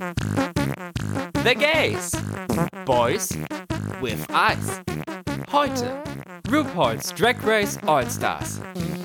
The Gays. Boys with Eyes. Heute RuPaul's Drag Race All Stars.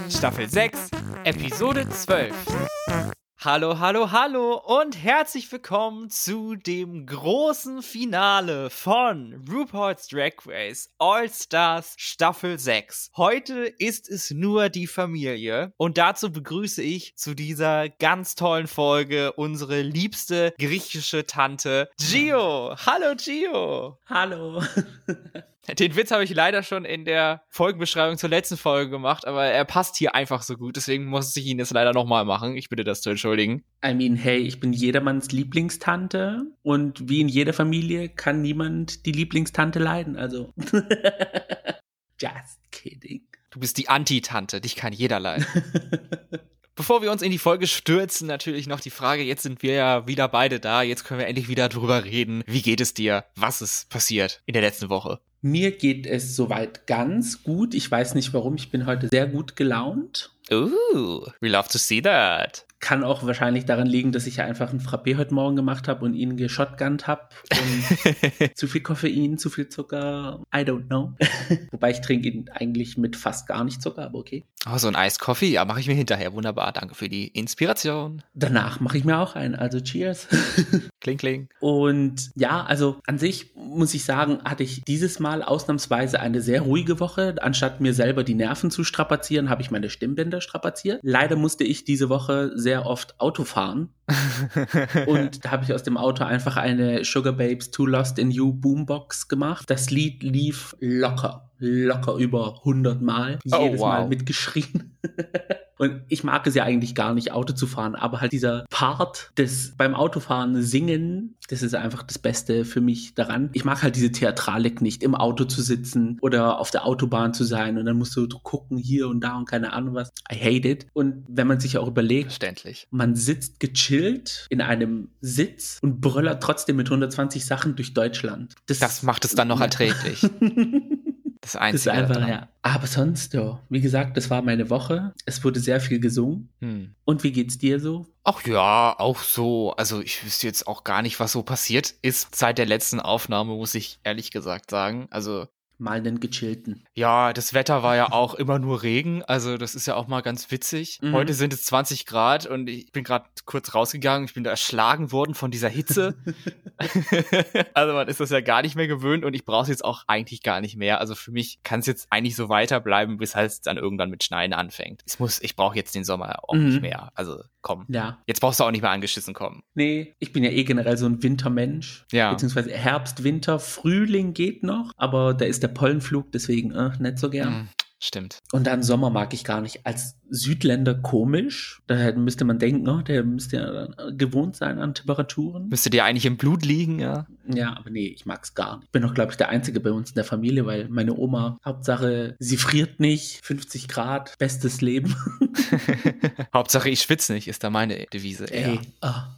Staffel 6, Episode 12. Hallo, hallo, hallo und herzlich willkommen zu dem großen Finale von RuPaul's Drag Race All Stars Staffel 6. Heute ist es nur die Familie und dazu begrüße ich zu dieser ganz tollen Folge unsere liebste griechische Tante Gio. Hallo Gio. Hallo. Den Witz habe ich leider schon in der Folgenbeschreibung zur letzten Folge gemacht, aber er passt hier einfach so gut, deswegen muss ich ihn jetzt leider nochmal machen. Ich bitte das zu entschuldigen. I mean, hey, ich bin jedermanns Lieblingstante und wie in jeder Familie kann niemand die Lieblingstante leiden, also. Just kidding. Du bist die Anti-Tante, dich kann jeder leiden. Bevor wir uns in die Folge stürzen, natürlich noch die Frage, jetzt sind wir ja wieder beide da, jetzt können wir endlich wieder drüber reden. Wie geht es dir? Was ist passiert in der letzten Woche? Mir geht es soweit ganz gut. Ich weiß nicht warum, ich bin heute sehr gut gelaunt. Ooh, we love to see that. Kann auch wahrscheinlich daran liegen, dass ich ja einfach einen Frappé heute Morgen gemacht habe und ihn geschotgunnt habe. zu viel Koffein, zu viel Zucker, I don't know. Wobei ich trinke ihn eigentlich mit fast gar nicht Zucker, aber okay. Oh, so ein Eiskoffee, ja, mache ich mir hinterher. Wunderbar, danke für die Inspiration. Danach mache ich mir auch einen, also cheers. kling, kling. Und ja, also an sich muss ich sagen, hatte ich dieses Mal ausnahmsweise eine sehr ruhige Woche. Anstatt mir selber die Nerven zu strapazieren, habe ich meine Stimmbänder strapaziert. Leider musste ich diese Woche sehr oft Auto fahren. und da habe ich aus dem Auto einfach eine Sugar Babes Too Lost in You Boombox gemacht. Das Lied lief locker, locker über 100 Mal. Oh, Jedes wow. Mal mitgeschrien. Und ich mag es ja eigentlich gar nicht, Auto zu fahren, aber halt dieser Part des beim Autofahren singen, das ist einfach das Beste für mich daran. Ich mag halt diese Theatralik nicht, im Auto zu sitzen oder auf der Autobahn zu sein und dann musst du gucken hier und da und keine Ahnung was. I hate it. Und wenn man sich auch überlegt, Verständlich. man sitzt gechillt in einem Sitz und bröllert trotzdem mit 120 Sachen durch Deutschland. Das macht es dann noch erträglich. Das Das Einzige. ist einfach, daran. ja. Aber sonst, ja, wie gesagt, das war meine Woche. Es wurde sehr viel gesungen. Hm. Und wie geht's dir so? Ach ja, auch so. Also ich wüsste jetzt auch gar nicht, was so passiert ist seit der letzten Aufnahme, muss ich ehrlich gesagt sagen. Also Mal einen gechillten. Ja, das Wetter war ja auch immer nur Regen. Also das ist ja auch mal ganz witzig. Mhm. Heute sind es 20 Grad und ich bin gerade kurz rausgegangen. Ich bin da erschlagen worden von dieser Hitze. also man ist das ja gar nicht mehr gewöhnt und ich brauche es jetzt auch eigentlich gar nicht mehr. Also für mich kann es jetzt eigentlich so weiterbleiben, bis halt dann irgendwann mit Schneien anfängt. Ich muss, ich brauche jetzt den Sommer auch Mhm. nicht mehr. Also komm. Ja. Jetzt brauchst du auch nicht mehr angeschissen kommen. Nee, ich bin ja eh generell so ein Wintermensch. Ja. Beziehungsweise Herbst, Winter, Frühling geht noch, aber da ist der Pollenflug, deswegen äh, nicht so gern. Mm, Stimmt. Und dann Sommer mag ich gar nicht. Als Südländer komisch. Da müsste man denken, oh, der müsste ja gewohnt sein an Temperaturen. Müsste dir eigentlich im Blut liegen, ja? Ja, aber nee, ich mag's gar nicht. Ich bin doch, glaube ich, der Einzige bei uns in der Familie, weil meine Oma, Hauptsache, sie friert nicht, 50 Grad, bestes Leben. Hauptsache ich schwitze nicht, ist da meine Devise. Ey, Ja. ah,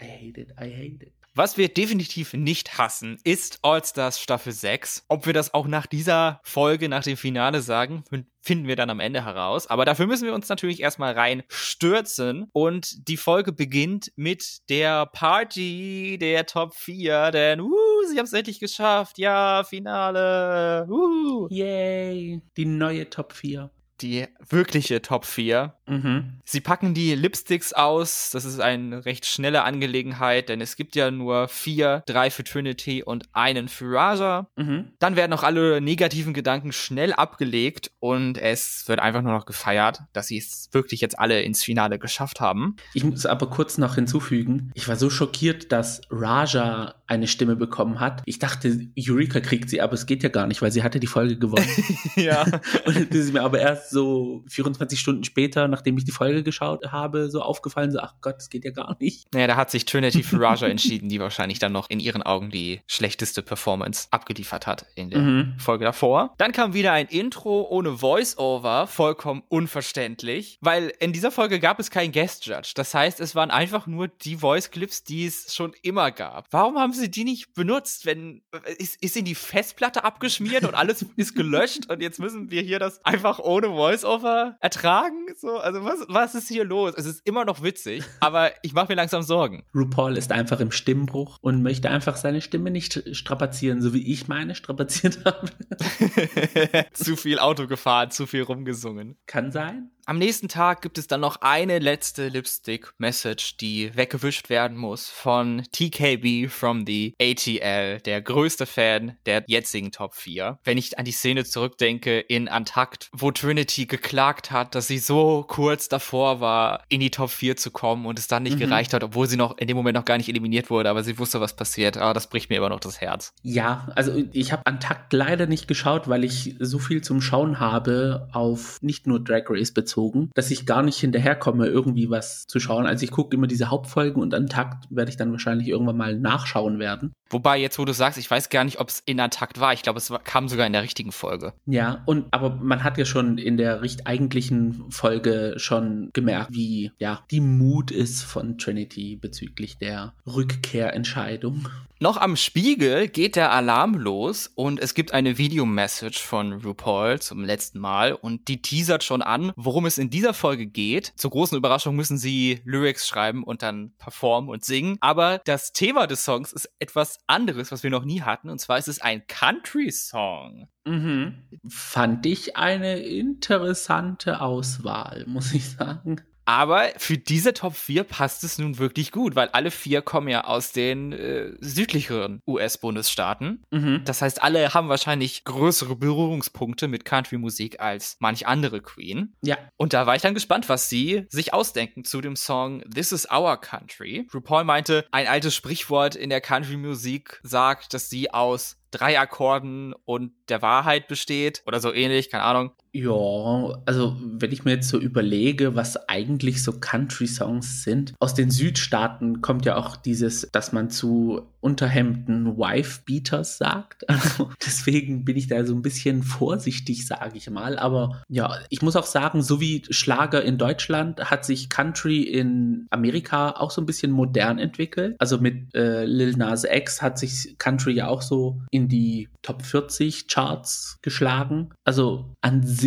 I hate it, I hate it. Was wir definitiv nicht hassen, ist All-Stars Staffel 6. Ob wir das auch nach dieser Folge, nach dem Finale sagen, fin- finden wir dann am Ende heraus. Aber dafür müssen wir uns natürlich erstmal rein stürzen. Und die Folge beginnt mit der Party der Top 4. Denn, uh, sie haben es endlich geschafft. Ja, Finale. Uh. Yay, die neue Top 4. Die wirkliche Top 4. Mhm. Sie packen die Lipsticks aus. Das ist eine recht schnelle Angelegenheit, denn es gibt ja nur vier, drei für Trinity und einen für Raja. Mhm. Dann werden auch alle negativen Gedanken schnell abgelegt und es wird einfach nur noch gefeiert, dass sie es wirklich jetzt alle ins Finale geschafft haben. Ich muss aber kurz noch hinzufügen, ich war so schockiert, dass Raja eine Stimme bekommen hat. Ich dachte, Eureka kriegt sie, aber es geht ja gar nicht, weil sie hatte die Folge gewonnen. ja. Und das ist mir aber erst so 24 Stunden später, nachdem ich die Folge geschaut habe, so aufgefallen, so, ach Gott, das geht ja gar nicht. Naja, da hat sich Trinity für Raja entschieden, die wahrscheinlich dann noch in ihren Augen die schlechteste Performance abgeliefert hat in der Mhm. Folge davor. Dann kam wieder ein Intro ohne Voice-Over, vollkommen unverständlich, weil in dieser Folge gab es keinen Guest-Judge. Das heißt, es waren einfach nur die Voice-Clips, die es schon immer gab. Warum haben sie die nicht benutzt, wenn ist, ist in die Festplatte abgeschmiert und alles ist gelöscht und jetzt müssen wir hier das einfach ohne Voice-Over ertragen? So, also was, was ist hier los? Es ist immer noch witzig, aber ich mache mir langsam Sorgen. RuPaul ist einfach im Stimmbruch und möchte einfach seine Stimme nicht strapazieren, so wie ich meine strapaziert habe. zu viel Auto gefahren, zu viel rumgesungen. Kann sein. Am nächsten Tag gibt es dann noch eine letzte Lipstick-Message, die weggewischt werden muss von TKB from the ATL, der größte Fan der jetzigen Top 4. Wenn ich an die Szene zurückdenke in Antakt, wo Trinity geklagt hat, dass sie so kurz davor war, in die Top 4 zu kommen und es dann nicht mhm. gereicht hat, obwohl sie noch in dem Moment noch gar nicht eliminiert wurde, aber sie wusste, was passiert. Aber ah, das bricht mir immer noch das Herz. Ja, also ich habe Antakt leider nicht geschaut, weil ich so viel zum Schauen habe auf nicht nur Drag Race bezogen reingezogen, dass ich gar nicht hinterherkomme, irgendwie was zu schauen. Also ich gucke immer diese Hauptfolgen und an Takt werde ich dann wahrscheinlich irgendwann mal nachschauen werden. Wobei, jetzt wo du sagst, ich weiß gar nicht, ob es in Takt war. Ich glaube, es kam sogar in der richtigen Folge. Ja, und aber man hat ja schon in der richt eigentlichen Folge schon gemerkt, wie ja die Mut ist von Trinity bezüglich der Rückkehrentscheidung. Noch am Spiegel geht der Alarm los und es gibt eine Videomessage von RuPaul zum letzten Mal und die teasert schon an, worum es in dieser Folge geht. Zur großen Überraschung müssen sie Lyrics schreiben und dann performen und singen. Aber das Thema des Songs ist etwas anderes, was wir noch nie hatten. Und zwar ist es ein Country-Song. Mhm. Fand ich eine interessante Auswahl, muss ich sagen. Aber für diese Top 4 passt es nun wirklich gut, weil alle vier kommen ja aus den äh, südlicheren US-Bundesstaaten. Mhm. Das heißt, alle haben wahrscheinlich größere Berührungspunkte mit Country-Musik als manch andere Queen. Ja. Und da war ich dann gespannt, was sie sich ausdenken zu dem Song This is Our Country. RuPaul meinte, ein altes Sprichwort in der Country-Musik sagt, dass sie aus drei Akkorden und der Wahrheit besteht oder so ähnlich, keine Ahnung. Ja, also wenn ich mir jetzt so überlege, was eigentlich so Country-Songs sind, aus den Südstaaten kommt ja auch dieses, dass man zu Unterhemden Wife-Beaters sagt. Also deswegen bin ich da so ein bisschen vorsichtig, sage ich mal. Aber ja, ich muss auch sagen, so wie Schlager in Deutschland hat sich Country in Amerika auch so ein bisschen modern entwickelt. Also mit äh, Lil Nas X hat sich Country ja auch so in die Top 40 Charts geschlagen. Also an sich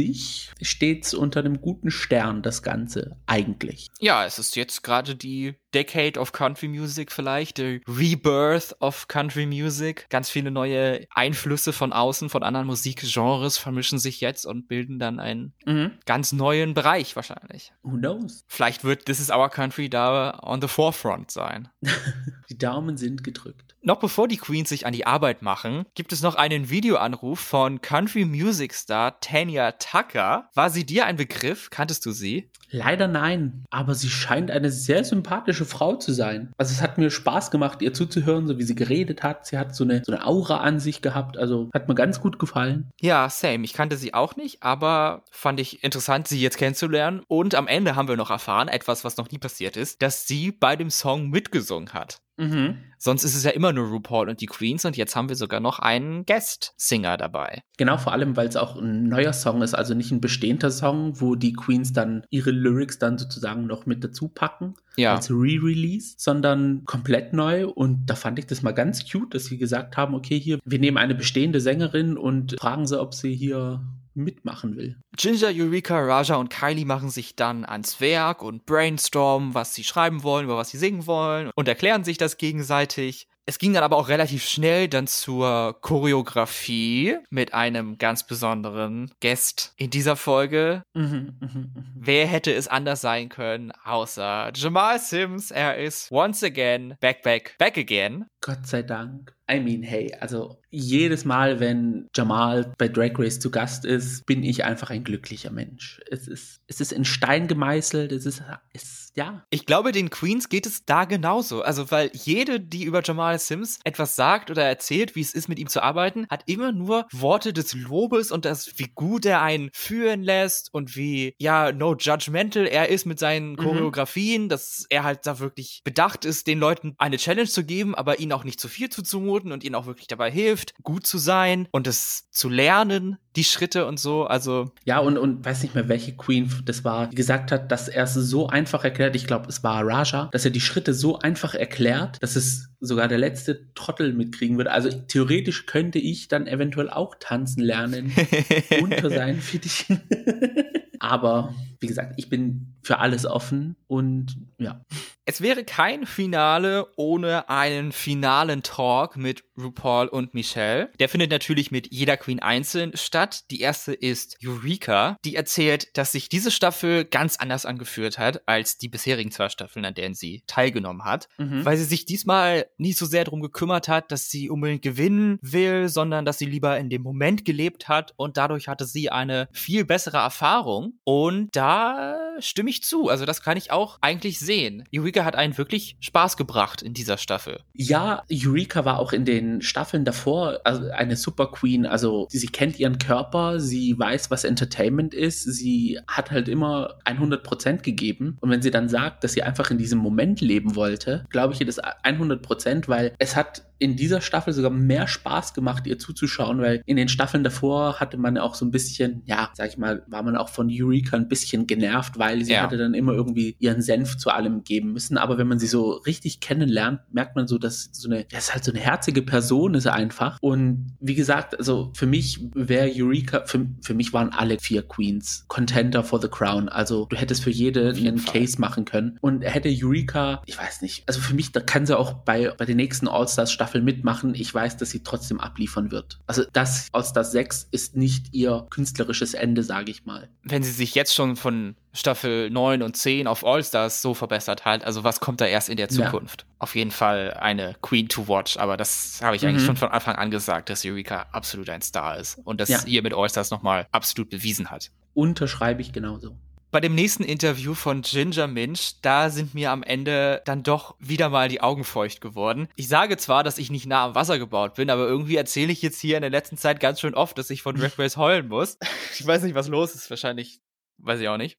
steht es unter einem guten Stern, das Ganze eigentlich. Ja, es ist jetzt gerade die Decade of Country Music vielleicht, der Rebirth of Country Music. Ganz viele neue Einflüsse von außen, von anderen Musikgenres vermischen sich jetzt und bilden dann einen mhm. ganz neuen Bereich wahrscheinlich. Who knows? Vielleicht wird This is Our Country da on the forefront sein. die Daumen sind gedrückt. Noch bevor die Queens sich an die Arbeit machen, gibt es noch einen Videoanruf von Country Music Star Tanya Tucker. War sie dir ein Begriff? Kanntest du sie? Leider nein, aber sie scheint eine sehr sympathische Frau zu sein. Also es hat mir Spaß gemacht, ihr zuzuhören, so wie sie geredet hat. Sie hat so eine, so eine Aura an sich gehabt, also hat mir ganz gut gefallen. Ja, same. Ich kannte sie auch nicht, aber fand ich interessant, sie jetzt kennenzulernen. Und am Ende haben wir noch erfahren, etwas, was noch nie passiert ist, dass sie bei dem Song mitgesungen hat. Mhm. Sonst ist es ja immer nur RuPaul und die Queens und jetzt haben wir sogar noch einen Guest-Singer dabei. Genau, vor allem, weil es auch ein neuer Song ist, also nicht ein bestehender Song, wo die Queens dann ihre Lyrics dann sozusagen noch mit dazu packen. Ja. Als Re-Release, sondern komplett neu. Und da fand ich das mal ganz cute, dass sie gesagt haben, okay, hier, wir nehmen eine bestehende Sängerin und fragen sie, ob sie hier mitmachen will. Ginger, Eureka, Raja und Kylie machen sich dann ans Werk und brainstormen, was sie schreiben wollen, über was sie singen wollen und erklären sich das gegenseitig. Es ging dann aber auch relativ schnell dann zur Choreografie mit einem ganz besonderen Guest in dieser Folge. Mhm, mh, mh. Wer hätte es anders sein können, außer Jamal Sims? Er ist once again back, back, back again. Gott sei Dank. I mean, hey, also jedes Mal, wenn Jamal bei Drag Race zu Gast ist, bin ich einfach ein glücklicher Mensch. Es ist, es ist in Stein gemeißelt, es ist, es, ja. Ich glaube, den Queens geht es da genauso. Also, weil jede, die über Jamal Sims etwas sagt oder erzählt, wie es ist, mit ihm zu arbeiten, hat immer nur Worte des Lobes und das, wie gut er einen führen lässt und wie, ja, no judgmental er ist mit seinen mhm. Choreografien, mhm. dass er halt da wirklich bedacht ist, den Leuten eine Challenge zu geben, aber ihnen auch nicht zu viel zuzumuten und ihnen auch wirklich dabei hilft, gut zu sein und es zu lernen, die Schritte und so. Also. Ja, und, und weiß nicht mehr, welche Queen das war, die gesagt hat, dass er es so einfach erklärt. Ich glaube, es war Raja, dass er die Schritte so einfach erklärt, dass es sogar der letzte Trottel mitkriegen würde. Also theoretisch könnte ich dann eventuell auch tanzen lernen unter seinen Fittichen. Aber wie gesagt, ich bin für alles offen und ja. Es wäre kein Finale ohne einen finalen Talk mit RuPaul und Michelle. Der findet natürlich mit jeder Queen einzeln statt. Die erste ist Eureka, die erzählt, dass sich diese Staffel ganz anders angeführt hat als die bisherigen zwei Staffeln, an denen sie teilgenommen hat, mhm. weil sie sich diesmal nicht so sehr darum gekümmert hat, dass sie unbedingt gewinnen will, sondern dass sie lieber in dem Moment gelebt hat und dadurch hatte sie eine viel bessere Erfahrung und da stimme ich zu. Also das kann ich auch eigentlich sehen. Eureka hat einen wirklich Spaß gebracht in dieser Staffel. Ja, Eureka war auch in den Staffeln davor also eine Super Queen. Also sie kennt ihren Körper, sie weiß, was Entertainment ist, sie hat halt immer 100 Prozent gegeben. Und wenn sie dann sagt, dass sie einfach in diesem Moment leben wollte, glaube ich ihr das 100 Prozent, weil es hat in dieser Staffel sogar mehr Spaß gemacht, ihr zuzuschauen, weil in den Staffeln davor hatte man auch so ein bisschen, ja, sag ich mal, war man auch von Eureka ein bisschen genervt, weil sie ja. hatte dann immer irgendwie ihren Senf zu allem geben müssen. Aber wenn man sie so richtig kennenlernt, merkt man so, dass so eine, das ist halt so eine herzige Person ist einfach. Und wie gesagt, also für mich wäre Eureka, für, für mich waren alle vier Queens Contender for the Crown. Also du hättest für jede einen Fall. Case machen können. Und hätte Eureka, ich weiß nicht, also für mich, da kann sie auch bei, bei den nächsten All-Stars-Staffeln mitmachen. Ich weiß, dass sie trotzdem abliefern wird. Also das All-Stars 6 ist nicht ihr künstlerisches Ende, sage ich mal. Wenn sie sich jetzt schon von Staffel 9 und 10 auf All-Stars so verbessert hat. Also was kommt da erst in der Zukunft? Ja. Auf jeden Fall eine Queen to watch, aber das habe ich mhm. eigentlich schon von Anfang an gesagt, dass Eureka absolut ein Star ist und das ja. ihr mit All-Stars nochmal absolut bewiesen hat. Unterschreibe ich genauso. Bei dem nächsten Interview von Ginger Minch, da sind mir am Ende dann doch wieder mal die Augen feucht geworden. Ich sage zwar, dass ich nicht nah am Wasser gebaut bin, aber irgendwie erzähle ich jetzt hier in der letzten Zeit ganz schön oft, dass ich von Drag Race heulen muss. Ich weiß nicht, was los ist. Wahrscheinlich, weiß ich auch nicht.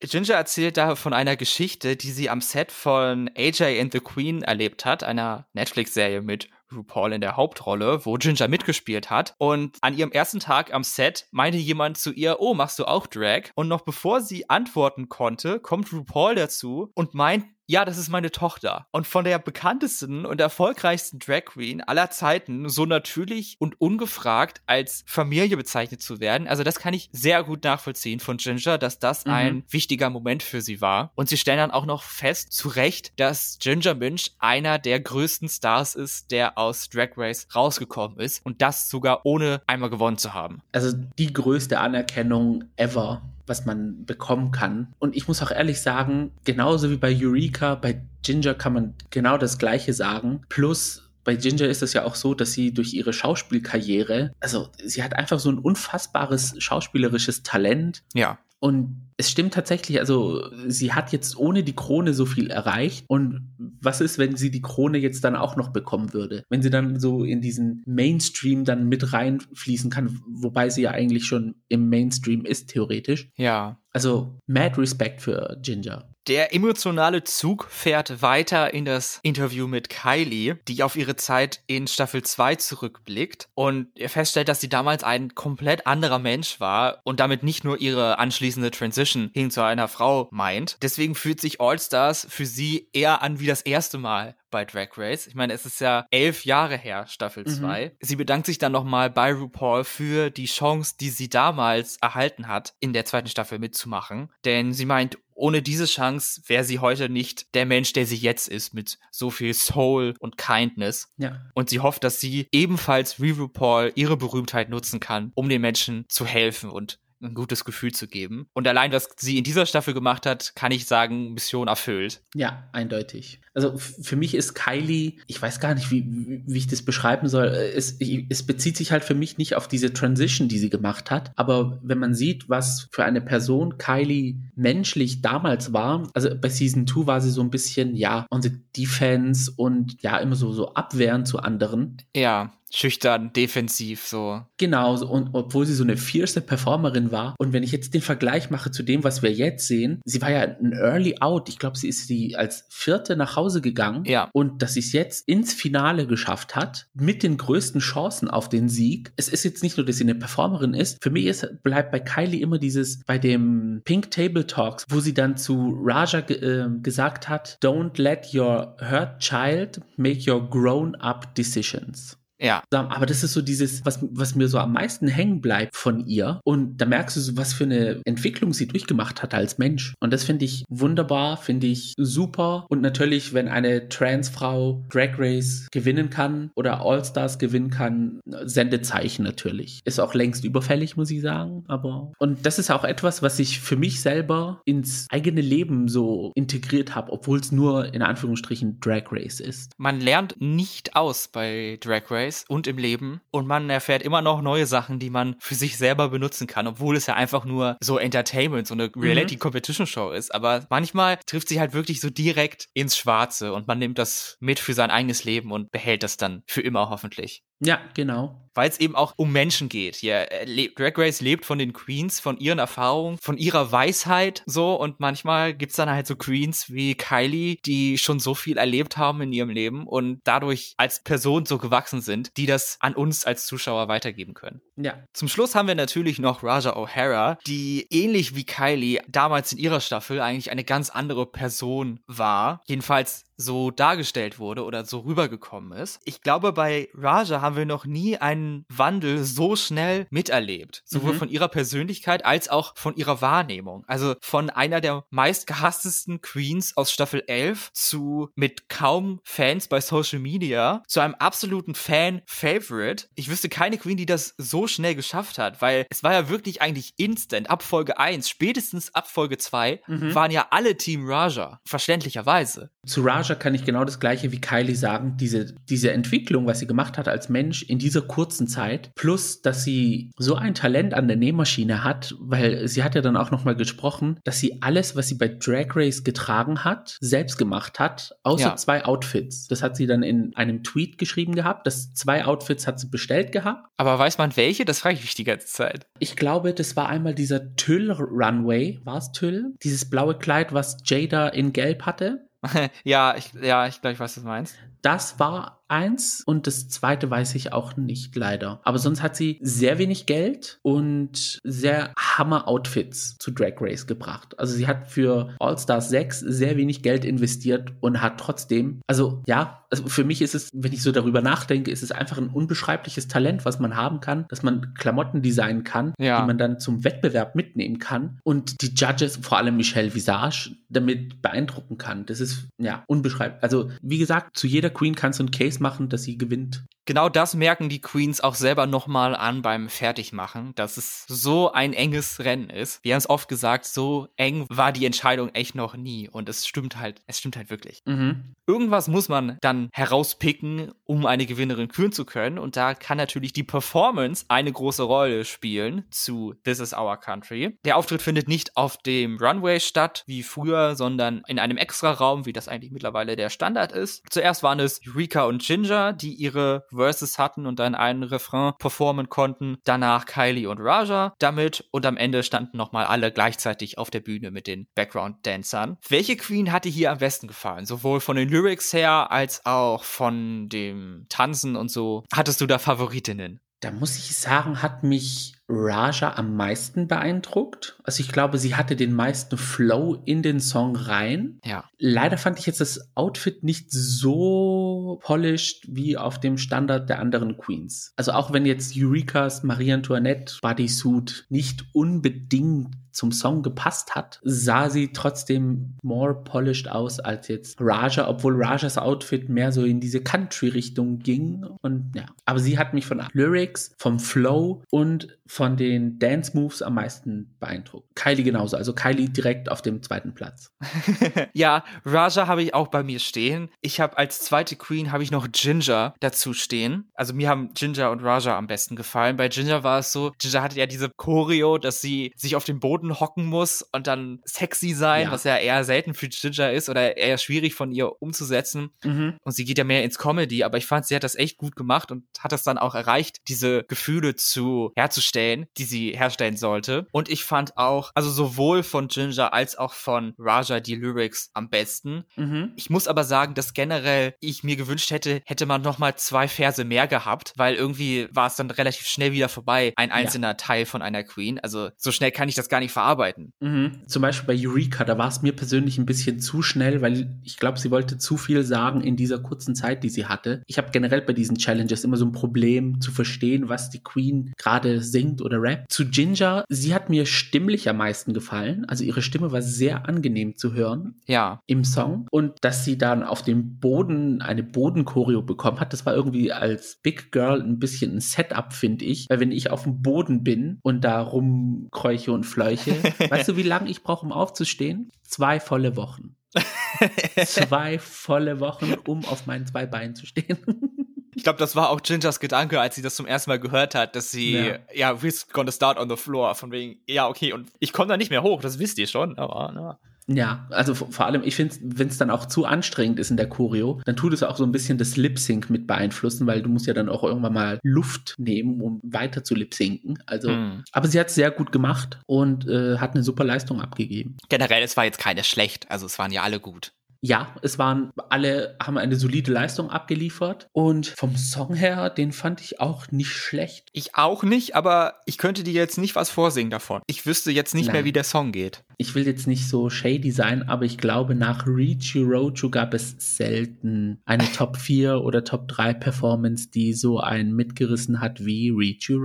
Ginger erzählt da von einer Geschichte, die sie am Set von AJ and the Queen erlebt hat, einer Netflix-Serie mit RuPaul in der Hauptrolle, wo Ginger mitgespielt hat. Und an ihrem ersten Tag am Set meinte jemand zu ihr, oh, machst du auch Drag? Und noch bevor sie antworten konnte, kommt RuPaul dazu und meint, ja, das ist meine Tochter. Und von der bekanntesten und erfolgreichsten Drag Queen aller Zeiten so natürlich und ungefragt als Familie bezeichnet zu werden. Also das kann ich sehr gut nachvollziehen von Ginger, dass das mhm. ein wichtiger Moment für sie war. Und sie stellen dann auch noch fest, zu Recht, dass Ginger Minch einer der größten Stars ist, der aus Drag Race rausgekommen ist. Und das sogar ohne einmal gewonnen zu haben. Also die größte Anerkennung ever was man bekommen kann. Und ich muss auch ehrlich sagen, genauso wie bei Eureka, bei Ginger kann man genau das Gleiche sagen. Plus bei Ginger ist es ja auch so, dass sie durch ihre Schauspielkarriere, also sie hat einfach so ein unfassbares schauspielerisches Talent. Ja. Und es stimmt tatsächlich, also sie hat jetzt ohne die Krone so viel erreicht. Und was ist, wenn sie die Krone jetzt dann auch noch bekommen würde? Wenn sie dann so in diesen Mainstream dann mit reinfließen kann, wobei sie ja eigentlich schon im Mainstream ist, theoretisch. Ja. Also mad Respect für Ginger. Der emotionale Zug fährt weiter in das Interview mit Kylie, die auf ihre Zeit in Staffel 2 zurückblickt und feststellt, dass sie damals ein komplett anderer Mensch war und damit nicht nur ihre anschließende Transition hin zu einer Frau meint. Deswegen fühlt sich All Stars für sie eher an wie das erste Mal bei Drag Race. Ich meine, es ist ja elf Jahre her, Staffel 2. Mhm. Sie bedankt sich dann nochmal bei RuPaul für die Chance, die sie damals erhalten hat, in der zweiten Staffel mitzumachen. Denn sie meint, ohne diese Chance wäre sie heute nicht der Mensch, der sie jetzt ist, mit so viel Soul und Kindness. Ja. Und sie hofft, dass sie ebenfalls wie RuPaul ihre Berühmtheit nutzen kann, um den Menschen zu helfen und ein gutes Gefühl zu geben. Und allein, was sie in dieser Staffel gemacht hat, kann ich sagen, Mission erfüllt. Ja, eindeutig. Also für mich ist Kylie, ich weiß gar nicht, wie, wie ich das beschreiben soll. Es, es bezieht sich halt für mich nicht auf diese Transition, die sie gemacht hat. Aber wenn man sieht, was für eine Person Kylie menschlich damals war, also bei Season 2 war sie so ein bisschen, ja, on the defense und ja, immer so, so abwehrend zu anderen. Ja schüchtern, defensiv so. Genau, und obwohl sie so eine fierce Performerin war. Und wenn ich jetzt den Vergleich mache zu dem, was wir jetzt sehen, sie war ja ein Early Out. Ich glaube, sie ist die als vierte nach Hause gegangen. Ja. Und dass sie es jetzt ins Finale geschafft hat, mit den größten Chancen auf den Sieg. Es ist jetzt nicht nur, dass sie eine Performerin ist. Für mich ist, bleibt bei Kylie immer dieses, bei dem Pink Table Talks, wo sie dann zu Raja äh, gesagt hat, don't let your hurt child make your grown up decisions. Ja. Aber das ist so dieses, was, was mir so am meisten hängen bleibt von ihr. Und da merkst du so, was für eine Entwicklung sie durchgemacht hat als Mensch. Und das finde ich wunderbar, finde ich super. Und natürlich, wenn eine Transfrau Drag Race gewinnen kann oder All-Stars gewinnen kann, Sendezeichen natürlich. Ist auch längst überfällig, muss ich sagen. Aber, und das ist auch etwas, was ich für mich selber ins eigene Leben so integriert habe, obwohl es nur in Anführungsstrichen Drag Race ist. Man lernt nicht aus bei Drag Race und im Leben und man erfährt immer noch neue Sachen, die man für sich selber benutzen kann, obwohl es ja einfach nur so Entertainment, so eine mhm. Reality-Competition-Show ist. Aber manchmal trifft sie halt wirklich so direkt ins Schwarze und man nimmt das mit für sein eigenes Leben und behält das dann für immer hoffentlich. Ja, genau. Weil es eben auch um Menschen geht. Hier, äh, Drag Race lebt von den Queens, von ihren Erfahrungen, von ihrer Weisheit so und manchmal gibt's dann halt so Queens wie Kylie, die schon so viel erlebt haben in ihrem Leben und dadurch als Person so gewachsen sind, die das an uns als Zuschauer weitergeben können. Ja. Zum Schluss haben wir natürlich noch Raja O'Hara, die ähnlich wie Kylie damals in ihrer Staffel eigentlich eine ganz andere Person war. Jedenfalls so dargestellt wurde oder so rübergekommen ist. Ich glaube, bei Raja haben wir noch nie einen Wandel so schnell miterlebt. Sowohl mhm. von ihrer Persönlichkeit als auch von ihrer Wahrnehmung. Also von einer der meistgehasstesten Queens aus Staffel 11 zu mit kaum Fans bei Social Media zu einem absoluten Fan-Favorite. Ich wüsste keine Queen, die das so schnell geschafft hat, weil es war ja wirklich eigentlich instant. Ab Folge 1, spätestens ab Folge 2 mhm. waren ja alle Team Raja. Verständlicherweise. Zu Raja kann ich genau das gleiche wie Kylie sagen. Diese, diese Entwicklung, was sie gemacht hat als Mensch in dieser kurzen Zeit, plus, dass sie so ein Talent an der Nähmaschine hat, weil sie hat ja dann auch nochmal gesprochen, dass sie alles, was sie bei Drag Race getragen hat, selbst gemacht hat, außer ja. zwei Outfits. Das hat sie dann in einem Tweet geschrieben gehabt. Das zwei Outfits hat sie bestellt gehabt. Aber weiß man welche? Das frage ich mich die ganze Zeit. Ich glaube, das war einmal dieser Tüll Runway. War es Tüll? Dieses blaue Kleid, was Jada in Gelb hatte. ja, ich, ja, ich glaube, ich weiß, was du meinst. Das war eins und das zweite weiß ich auch nicht leider. Aber sonst hat sie sehr wenig Geld und sehr Hammer-Outfits zu Drag Race gebracht. Also sie hat für All Stars 6 sehr wenig Geld investiert und hat trotzdem, also ja, also für mich ist es, wenn ich so darüber nachdenke, ist es einfach ein unbeschreibliches Talent, was man haben kann, dass man Klamotten designen kann, ja. die man dann zum Wettbewerb mitnehmen kann und die Judges, vor allem Michelle Visage, damit beeindrucken kann. Das ist ja unbeschreiblich. Also wie gesagt, zu jeder Queen kannst du einen Case machen, dass sie gewinnt. Genau das merken die Queens auch selber nochmal an beim Fertigmachen, dass es so ein enges Rennen ist. Wir haben es oft gesagt, so eng war die Entscheidung echt noch nie. Und es stimmt halt, es stimmt halt wirklich. Mhm. Irgendwas muss man dann herauspicken, um eine Gewinnerin küren zu können. Und da kann natürlich die Performance eine große Rolle spielen zu This is Our Country. Der Auftritt findet nicht auf dem Runway statt, wie früher, sondern in einem extra Raum, wie das eigentlich mittlerweile der Standard ist. Zuerst waren es Eureka und Ginger, die ihre Verses hatten und dann einen Refrain performen konnten. Danach Kylie und Raja damit und am Ende standen nochmal alle gleichzeitig auf der Bühne mit den Background-Dancern. Welche Queen hat dir hier am besten gefallen? Sowohl von den Lyrics her als auch von dem Tanzen und so. Hattest du da Favoritinnen? Da muss ich sagen, hat mich Raja am meisten beeindruckt. Also ich glaube, sie hatte den meisten Flow in den Song rein. Ja. Leider fand ich jetzt das Outfit nicht so polished wie auf dem Standard der anderen Queens. Also auch wenn jetzt Eurekas Marie Antoinette Bodysuit nicht unbedingt zum Song gepasst hat, sah sie trotzdem more polished aus als jetzt Raja, obwohl Rajas Outfit mehr so in diese Country-Richtung ging. Und ja, aber sie hat mich von Lyrics, vom Flow und von den Dance Moves am meisten beeindruckt. Kylie genauso, also Kylie direkt auf dem zweiten Platz. ja, Raja habe ich auch bei mir stehen. Ich habe als zweite Queen habe ich noch Ginger dazu stehen. Also mir haben Ginger und Raja am besten gefallen. Bei Ginger war es so, Ginger hatte ja diese Choreo, dass sie sich auf den Boden hocken muss und dann sexy sein, ja. was ja eher selten für Ginger ist oder eher schwierig von ihr umzusetzen. Mhm. Und sie geht ja mehr ins Comedy, aber ich fand, sie hat das echt gut gemacht und hat es dann auch erreicht, diese Gefühle zu herzustellen herstellen, die sie herstellen sollte. Und ich fand auch, also sowohl von Ginger als auch von Raja die Lyrics am besten. Mhm. Ich muss aber sagen, dass generell ich mir gewünscht hätte, hätte man noch mal zwei Verse mehr gehabt, weil irgendwie war es dann relativ schnell wieder vorbei, ein einzelner ja. Teil von einer Queen. Also so schnell kann ich das gar nicht verarbeiten. Mhm. Zum Beispiel bei Eureka, da war es mir persönlich ein bisschen zu schnell, weil ich glaube, sie wollte zu viel sagen in dieser kurzen Zeit, die sie hatte. Ich habe generell bei diesen Challenges immer so ein Problem zu verstehen, was die Queen gerade singt oder rappt. Zu Ginger, sie hat mir stimmlich am meisten gefallen. Also ihre Stimme war sehr angenehm zu hören. Ja. Im Song. Und dass sie dann auf dem Boden eine Bodenchoreo bekommen hat, das war irgendwie als Big Girl ein bisschen ein Setup, finde ich. Weil wenn ich auf dem Boden bin und da rumkräuche und fleuche, weißt du, wie lange ich brauche, um aufzustehen? Zwei volle Wochen. zwei volle Wochen, um auf meinen zwei Beinen zu stehen. Ich glaube, das war auch Gingers Gedanke, als sie das zum ersten Mal gehört hat, dass sie, ja, ja we're gonna start on the floor, von wegen, ja, okay, und ich komme da nicht mehr hoch, das wisst ihr schon, aber, na. Ja, also vor allem, ich finde, wenn es dann auch zu anstrengend ist in der Choreo, dann tut es auch so ein bisschen das Lip-Sync mit beeinflussen, weil du musst ja dann auch irgendwann mal Luft nehmen, um weiter zu lip-synken. Also, mm. aber sie hat es sehr gut gemacht und äh, hat eine super Leistung abgegeben. Generell, es war jetzt keine schlecht, also es waren ja alle gut ja, es waren alle haben eine solide Leistung abgeliefert und vom Song her, den fand ich auch nicht schlecht. Ich auch nicht, aber ich könnte dir jetzt nicht was vorsingen davon. Ich wüsste jetzt nicht Nein. mehr, wie der Song geht. Ich will jetzt nicht so shady sein, aber ich glaube, nach Reach You gab es selten eine Top 4 oder Top 3 Performance, die so einen mitgerissen hat wie Reach You.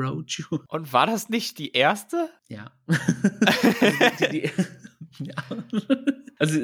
Und war das nicht die erste? Ja. die, die, ja. Also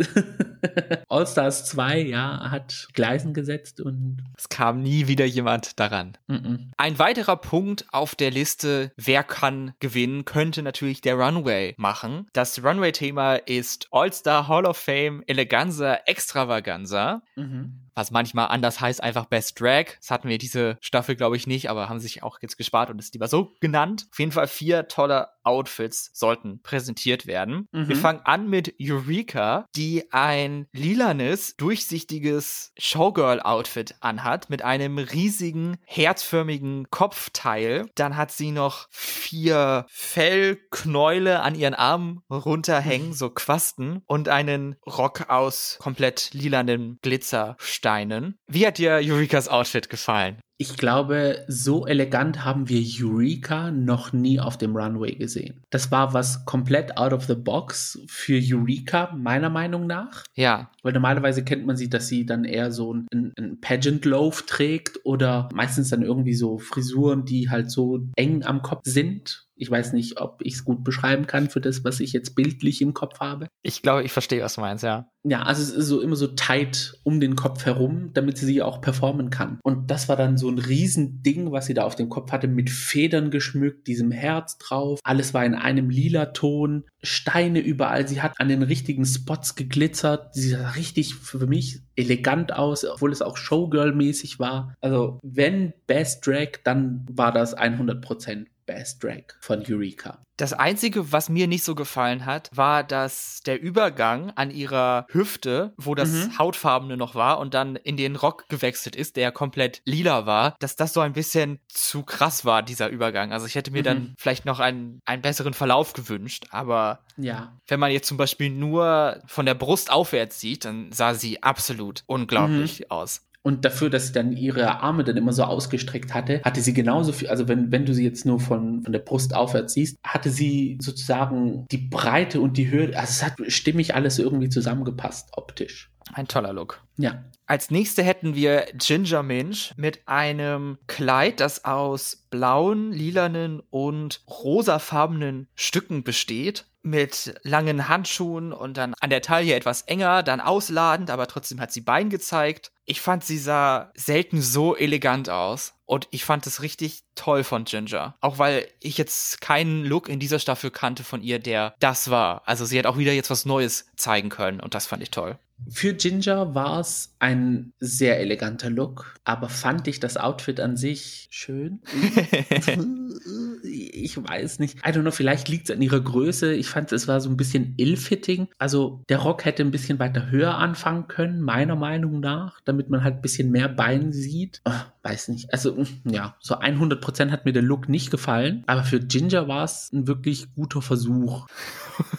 All Stars 2, ja, hat Gleisen gesetzt und es kam nie wieder jemand daran. Mm -mm. Ein weiterer Punkt auf der Liste, wer kann gewinnen, könnte natürlich der Runway machen. Das Runway-Thema ist All Star Hall of Fame Eleganza Extravaganza. Mhm was manchmal anders heißt, einfach Best Drag. Das hatten wir diese Staffel, glaube ich, nicht, aber haben sich auch jetzt gespart und es lieber so genannt. Auf jeden Fall vier tolle Outfits sollten präsentiert werden. Mhm. Wir fangen an mit Eureka, die ein lilanes, durchsichtiges Showgirl-Outfit anhat mit einem riesigen, herzförmigen Kopfteil. Dann hat sie noch vier Fellknäule an ihren Armen runterhängen, so Quasten, und einen Rock aus komplett lilanem Glitzerstein. Steinen. Wie hat dir Eurikas Outfit gefallen? Ich glaube, so elegant haben wir Eureka noch nie auf dem Runway gesehen. Das war was komplett out of the box für Eureka, meiner Meinung nach. Ja. Weil normalerweise kennt man sie, dass sie dann eher so ein, ein Pageant Loaf trägt oder meistens dann irgendwie so Frisuren, die halt so eng am Kopf sind ich weiß nicht, ob ich es gut beschreiben kann für das, was ich jetzt bildlich im Kopf habe. Ich glaube, ich verstehe, was du meinst, ja. Ja, also es ist so immer so tight um den Kopf herum, damit sie auch performen kann. Und das war dann so ein Riesending, was sie da auf dem Kopf hatte, mit Federn geschmückt, diesem Herz drauf. Alles war in einem lila Ton, Steine überall. Sie hat an den richtigen Spots geglitzert. Sie sah richtig für mich elegant aus, obwohl es auch Showgirl-mäßig war. Also wenn Best Drag, dann war das 100 Prozent Best Drag von Eureka. Das Einzige, was mir nicht so gefallen hat, war, dass der Übergang an ihrer Hüfte, wo das mhm. Hautfarbene noch war und dann in den Rock gewechselt ist, der komplett lila war, dass das so ein bisschen zu krass war, dieser Übergang. Also ich hätte mir mhm. dann vielleicht noch einen, einen besseren Verlauf gewünscht, aber ja. wenn man jetzt zum Beispiel nur von der Brust aufwärts sieht, dann sah sie absolut unglaublich mhm. aus. Und dafür, dass sie dann ihre Arme dann immer so ausgestreckt hatte, hatte sie genauso viel, also wenn, wenn du sie jetzt nur von, von der Brust aufwärts siehst, hatte sie sozusagen die Breite und die Höhe, also es hat stimmig alles irgendwie zusammengepasst, optisch. Ein toller Look. Ja. Als nächste hätten wir Ginger Minch mit einem Kleid, das aus blauen, lilanen und rosafarbenen Stücken besteht mit langen Handschuhen und dann an der Taille etwas enger, dann ausladend, aber trotzdem hat sie Bein gezeigt. Ich fand, sie sah selten so elegant aus. Und ich fand es richtig toll von Ginger. Auch weil ich jetzt keinen Look in dieser Staffel kannte von ihr, der das war. Also sie hat auch wieder jetzt was Neues zeigen können und das fand ich toll. Für Ginger war es ein sehr eleganter Look, aber fand ich das Outfit an sich schön? ich weiß nicht. I don't know, vielleicht liegt es an ihrer Größe. Ich fand, es war so ein bisschen ill-fitting. Also der Rock hätte ein bisschen weiter höher anfangen können, meiner Meinung nach, damit man halt ein bisschen mehr Bein sieht. Oh, weiß nicht. Also ja, so 100% hat mir der Look nicht gefallen, aber für Ginger war es ein wirklich guter Versuch.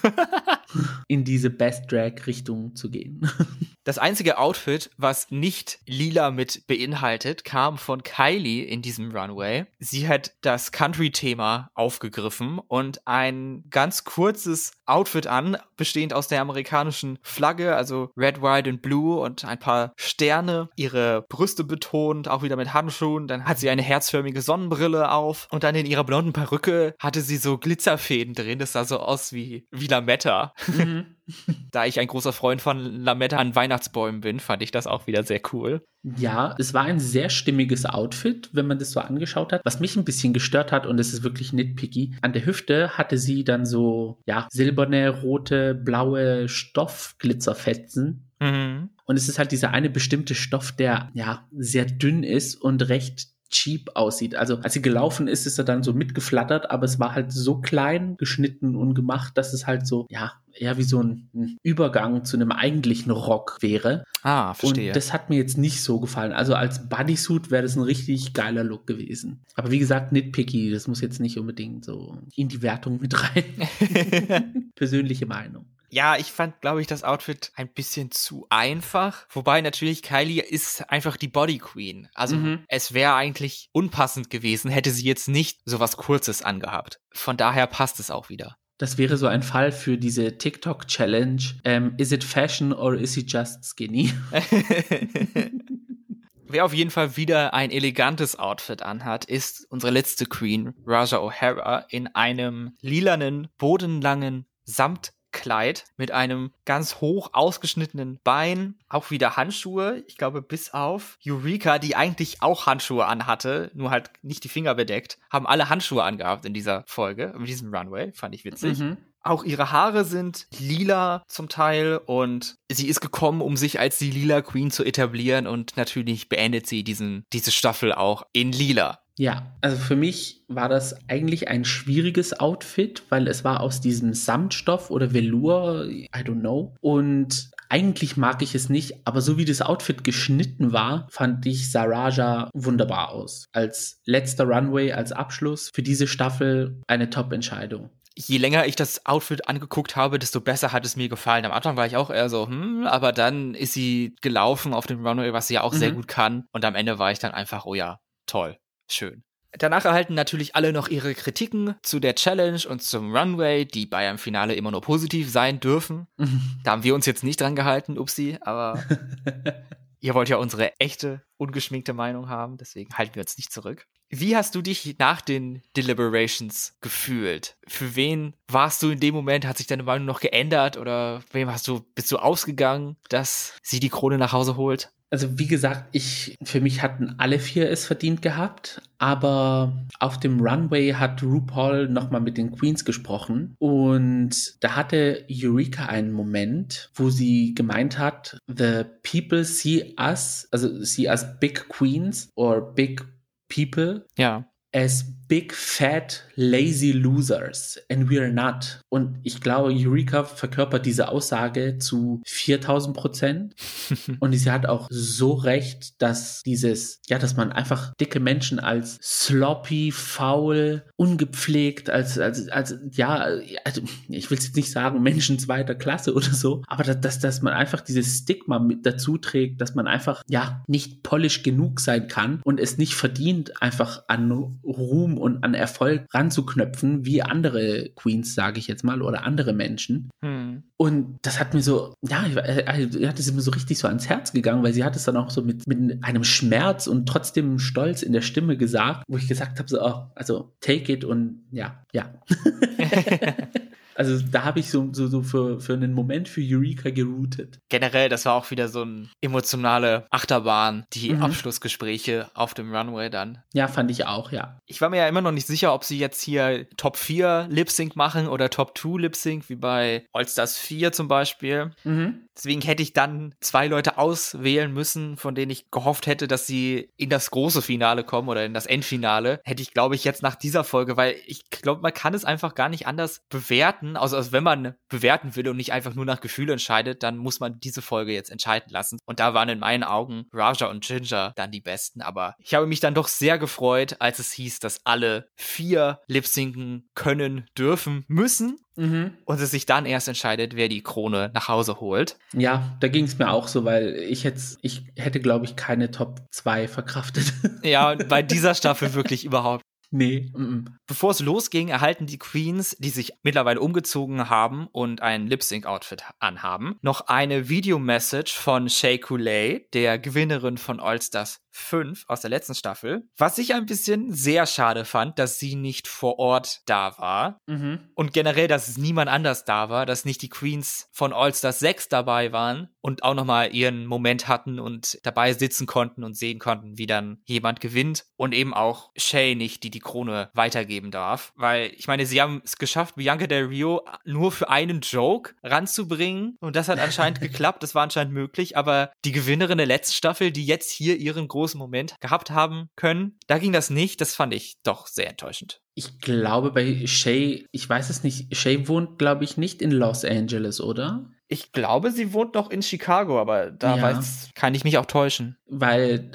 in diese Best Drag Richtung zu gehen. Das einzige Outfit, was nicht lila mit beinhaltet, kam von Kylie in diesem Runway. Sie hat das Country-Thema aufgegriffen und ein ganz kurzes Outfit an, bestehend aus der amerikanischen Flagge, also Red, White und Blue und ein paar Sterne, ihre Brüste betont, auch wieder mit Handschuhen. Dann hat sie eine herzförmige Sonnenbrille auf und dann in ihrer blonden Perücke hatte sie so Glitzerfäden drin. Das sah so aus wie, wie Lametta. Mhm. da ich ein großer Freund von Lametta an Weihnachtsbäumen bin, fand ich das auch wieder sehr cool. Ja, es war ein sehr stimmiges Outfit, wenn man das so angeschaut hat. Was mich ein bisschen gestört hat, und es ist wirklich nitpicky, an der Hüfte hatte sie dann so, ja, silberne, rote, blaue Stoffglitzerfetzen. Mhm. Und es ist halt dieser eine bestimmte Stoff, der ja sehr dünn ist und recht cheap aussieht. Also als sie gelaufen ist, ist er dann so mitgeflattert, aber es war halt so klein geschnitten und gemacht, dass es halt so, ja, eher wie so ein, Übergang zu einem eigentlichen Rock wäre. Ah, verstehe. Und das hat mir jetzt nicht so gefallen. Also als Bodysuit wäre das ein richtig geiler Look gewesen. Aber wie gesagt, nitpicky, das muss jetzt nicht unbedingt so in die Wertung mit rein. Persönliche Meinung. Ja, ich fand, glaube ich, das Outfit ein bisschen zu einfach. Wobei natürlich Kylie ist einfach die Body Queen. Also mhm. es wäre eigentlich unpassend gewesen, hätte sie jetzt nicht so was Kurzes angehabt. Von daher passt es auch wieder. Das wäre so ein Fall für diese TikTok-Challenge. Ähm, is it fashion or is it just skinny? Wer auf jeden Fall wieder ein elegantes Outfit anhat, ist unsere letzte Queen, Raja O'Hara, in einem lilanen, bodenlangen Samt Kleid mit einem ganz hoch ausgeschnittenen Bein, auch wieder Handschuhe, ich glaube bis auf Eureka, die eigentlich auch Handschuhe anhatte, nur halt nicht die Finger bedeckt, haben alle Handschuhe angehabt in dieser Folge, in diesem Runway, fand ich witzig. Mhm. Auch ihre Haare sind lila zum Teil und sie ist gekommen, um sich als die Lila Queen zu etablieren und natürlich beendet sie diesen, diese Staffel auch in lila. Ja, also für mich war das eigentlich ein schwieriges Outfit, weil es war aus diesem Samtstoff oder Velour, I don't know. Und eigentlich mag ich es nicht, aber so wie das Outfit geschnitten war, fand ich Saraja wunderbar aus. Als letzter Runway, als Abschluss für diese Staffel eine Top-Entscheidung je länger ich das Outfit angeguckt habe, desto besser hat es mir gefallen. Am Anfang war ich auch eher so, hm, aber dann ist sie gelaufen auf dem Runway, was sie ja auch mhm. sehr gut kann. Und am Ende war ich dann einfach, oh ja, toll schön. Danach erhalten natürlich alle noch ihre Kritiken zu der Challenge und zum Runway, die bei einem Finale immer nur positiv sein dürfen. da haben wir uns jetzt nicht dran gehalten, upsi, aber ihr wollt ja unsere echte, ungeschminkte Meinung haben, deswegen halten wir uns nicht zurück. Wie hast du dich nach den Deliberations gefühlt? Für wen warst du in dem Moment? Hat sich deine Meinung noch geändert oder wem hast du, bist du ausgegangen, dass sie die Krone nach Hause holt? Also wie gesagt, ich für mich hatten alle vier es verdient gehabt, aber auf dem Runway hat RuPaul nochmal mit den Queens gesprochen und da hatte Eureka einen Moment, wo sie gemeint hat, the people see us, also see us big queens or big people. Ja. As big, fat, lazy losers and we are not. Und ich glaube, Eureka verkörpert diese Aussage zu 4000 Prozent. und sie hat auch so recht, dass dieses, ja, dass man einfach dicke Menschen als sloppy, faul, ungepflegt, als, als, als, ja, also ich will jetzt nicht sagen Menschen zweiter Klasse oder so, aber dass, dass, dass man einfach dieses Stigma mit dazu trägt, dass man einfach, ja, nicht polish genug sein kann und es nicht verdient, einfach an Ruhm und an Erfolg ranzuknöpfen, wie andere Queens, sage ich jetzt mal, oder andere Menschen. Hm. Und das hat mir so, ja, ich, äh, hat es mir so richtig so ans Herz gegangen, weil sie hat es dann auch so mit, mit einem Schmerz und trotzdem Stolz in der Stimme gesagt, wo ich gesagt habe, so, oh, also take it und ja, ja. Also da habe ich so, so, so für, für einen Moment für Eureka geroutet. Generell, das war auch wieder so eine emotionale Achterbahn, die mhm. Abschlussgespräche auf dem Runway dann. Ja, fand ich auch, ja. Ich war mir ja immer noch nicht sicher, ob sie jetzt hier Top 4 Lip Sync machen oder Top 2 Lip Sync, wie bei All Stars 4 zum Beispiel. Mhm. Deswegen hätte ich dann zwei Leute auswählen müssen, von denen ich gehofft hätte, dass sie in das große Finale kommen oder in das Endfinale. Hätte ich, glaube ich, jetzt nach dieser Folge, weil ich glaube, man kann es einfach gar nicht anders bewerten. Also, also wenn man bewerten will und nicht einfach nur nach Gefühl entscheidet, dann muss man diese Folge jetzt entscheiden lassen. Und da waren in meinen Augen Raja und Ginger dann die besten. Aber ich habe mich dann doch sehr gefreut, als es hieß, dass alle vier lip-sinken können, dürfen, müssen. Mhm. Und es sich dann erst entscheidet, wer die Krone nach Hause holt. Ja, da ging es mir auch so, weil ich hätte, ich hätte, glaube ich, keine Top 2 verkraftet. Ja, bei dieser Staffel wirklich überhaupt Nee. Mm -mm. Bevor es losging, erhalten die Queens, die sich mittlerweile umgezogen haben und ein Lip-Sync-Outfit anhaben, noch eine Videomessage von Shay Coulee, der Gewinnerin von All Stars 5 aus der letzten Staffel. Was ich ein bisschen sehr schade fand, dass sie nicht vor Ort da war. Mhm. Und generell, dass es niemand anders da war, dass nicht die Queens von All Stars 6 dabei waren und auch nochmal ihren Moment hatten und dabei sitzen konnten und sehen konnten, wie dann jemand gewinnt. Und eben auch Shay nicht, die die Krone weitergeben darf. Weil, ich meine, sie haben es geschafft, Bianca Del Rio nur für einen Joke ranzubringen. Und das hat anscheinend geklappt, das war anscheinend möglich. Aber die Gewinnerin der letzten Staffel, die jetzt hier ihren großen großen Moment gehabt haben können. Da ging das nicht. Das fand ich doch sehr enttäuschend. Ich glaube bei Shay, ich weiß es nicht, Shay wohnt, glaube ich, nicht in Los Angeles, oder? Ich glaube, sie wohnt noch in Chicago, aber da ja. weiß, kann ich mich auch täuschen. Weil,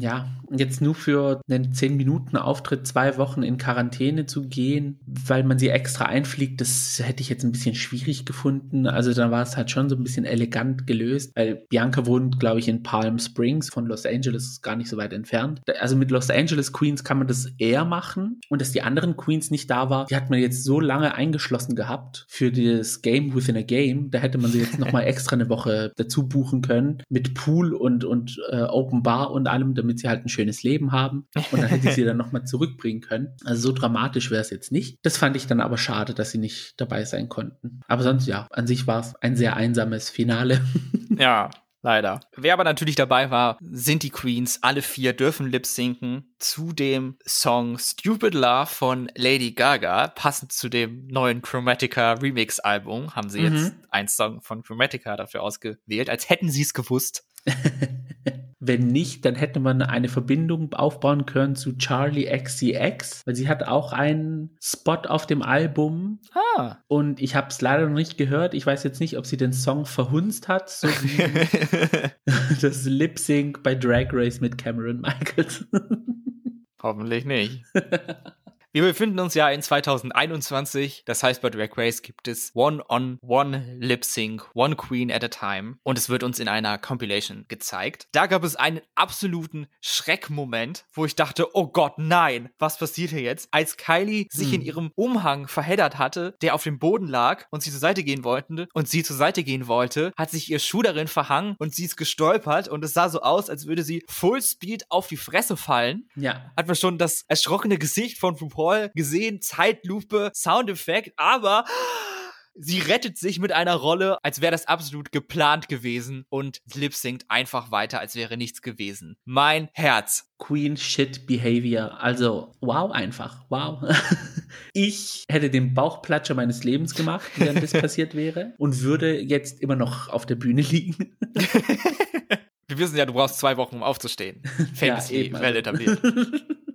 ja, jetzt nur für einen 10-Minuten-Auftritt zwei Wochen in Quarantäne zu gehen, weil man sie extra einfliegt, das hätte ich jetzt ein bisschen schwierig gefunden. Also da war es halt schon so ein bisschen elegant gelöst, weil Bianca wohnt, glaube ich, in Palm Springs von Los Angeles, gar nicht so weit entfernt. Also mit Los Angeles Queens kann man das eher machen. Und dass die anderen Queens nicht da war, die hat man jetzt so lange eingeschlossen gehabt für das Game within a Game. Da hätte man sie jetzt nochmal extra eine Woche dazu buchen können mit Pool und, und äh, Open Bar und allem, damit sie halt ein schönes Leben haben. Und dann hätte ich sie dann nochmal zurückbringen können. Also so dramatisch wäre es jetzt nicht. Das fand ich dann aber schade, dass sie nicht dabei sein konnten. Aber sonst ja, an sich war es ein sehr einsames Finale. Ja, Leider. Wer aber natürlich dabei war, sind die Queens. Alle vier dürfen lip sinken zu dem Song Stupid Love von Lady Gaga. Passend zu dem neuen Chromatica Remix Album haben sie mhm. jetzt einen Song von Chromatica dafür ausgewählt, als hätten sie es gewusst. Wenn nicht, dann hätte man eine Verbindung aufbauen können zu Charlie XCX, weil sie hat auch einen Spot auf dem Album. Ah. Und ich habe es leider noch nicht gehört. Ich weiß jetzt nicht, ob sie den Song verhunzt hat, so wie das Lip Sync bei Drag Race mit Cameron Michaels. Hoffentlich nicht. Wir befinden uns ja in 2021. Das heißt, bei Drag Race gibt es One-on-One Lip Sync, One Queen at a Time. Und es wird uns in einer Compilation gezeigt. Da gab es einen absoluten Schreckmoment, wo ich dachte, oh Gott, nein, was passiert hier jetzt? Als Kylie sich hm. in ihrem Umhang verheddert hatte, der auf dem Boden lag und sie zur Seite gehen wollte und sie zur Seite gehen wollte, hat sich ihr Schuh darin verhangen und sie ist gestolpert und es sah so aus, als würde sie Full Speed auf die Fresse fallen. Ja. Hat man schon das erschrockene Gesicht von RuPaul Call gesehen, Zeitlupe, Soundeffekt, aber sie rettet sich mit einer Rolle, als wäre das absolut geplant gewesen und lip singt einfach weiter, als wäre nichts gewesen. Mein Herz. Queen Shit Behavior. Also, wow, einfach. Wow. Ich hätte den Bauchplatscher meines Lebens gemacht, wenn das passiert wäre und würde jetzt immer noch auf der Bühne liegen. Wir wissen ja, du brauchst zwei Wochen, um aufzustehen. Famous ja, eben. well etabliert.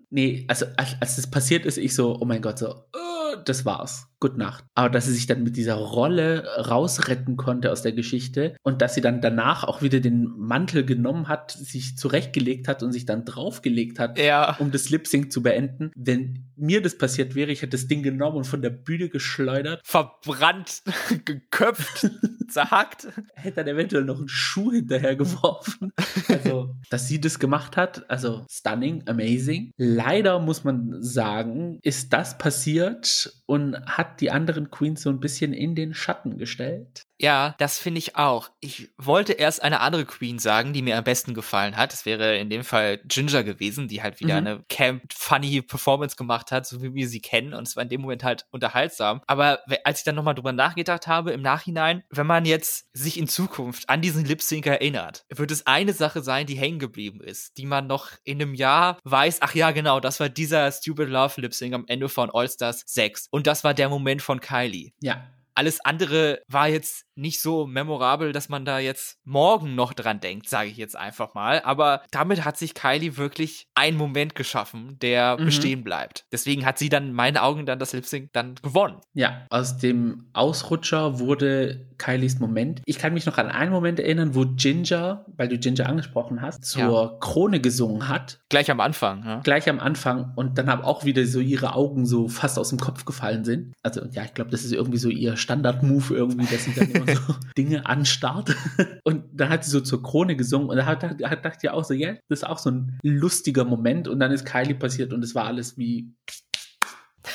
Nee, also als, als das passiert ist, ich so, oh mein Gott, so, oh, das war's. Good Nacht. Aber dass sie sich dann mit dieser Rolle rausretten konnte aus der Geschichte und dass sie dann danach auch wieder den Mantel genommen hat, sich zurechtgelegt hat und sich dann draufgelegt hat, ja. um das Lip Sync zu beenden. Wenn mir das passiert wäre, ich hätte das Ding genommen und von der Bühne geschleudert. Verbrannt, geköpft, zerhackt. Hätte dann eventuell noch einen Schuh hinterher geworfen. Also, dass sie das gemacht hat, also stunning, amazing. Leider muss man sagen, ist das passiert und hat die anderen Queens so ein bisschen in den Schatten gestellt. Ja, das finde ich auch. Ich wollte erst eine andere Queen sagen, die mir am besten gefallen hat. Das wäre in dem Fall Ginger gewesen, die halt wieder mhm. eine camp funny Performance gemacht hat, so wie wir sie kennen. Und es war in dem Moment halt unterhaltsam. Aber als ich dann nochmal drüber nachgedacht habe, im Nachhinein, wenn man jetzt sich in Zukunft an diesen Lip Sync erinnert, wird es eine Sache sein, die hängen geblieben ist, die man noch in einem Jahr weiß, ach ja, genau, das war dieser Stupid Love Lip Sync am Ende von All Stars 6. Und das war der Moment von Kylie. Ja alles andere war jetzt nicht so memorabel, dass man da jetzt morgen noch dran denkt, sage ich jetzt einfach mal. Aber damit hat sich Kylie wirklich einen Moment geschaffen, der mhm. bestehen bleibt. Deswegen hat sie dann in meinen Augen dann das Lip Sync dann gewonnen. Ja, aus dem Ausrutscher wurde Kylies Moment. Ich kann mich noch an einen Moment erinnern, wo Ginger, weil du Ginger angesprochen hast, zur ja. Krone gesungen hat. Gleich am Anfang. Ja. Gleich am Anfang und dann aber auch wieder so ihre Augen so fast aus dem Kopf gefallen sind. Also ja, ich glaube, das ist irgendwie so ihr Standard-Move irgendwie, dass sie dann immer so Dinge anstarrt. Und dann hat sie so zur Krone gesungen und da hat, hat, dachte ich auch so, ja, das ist auch so ein lustiger Moment und dann ist Kylie passiert und es war alles wie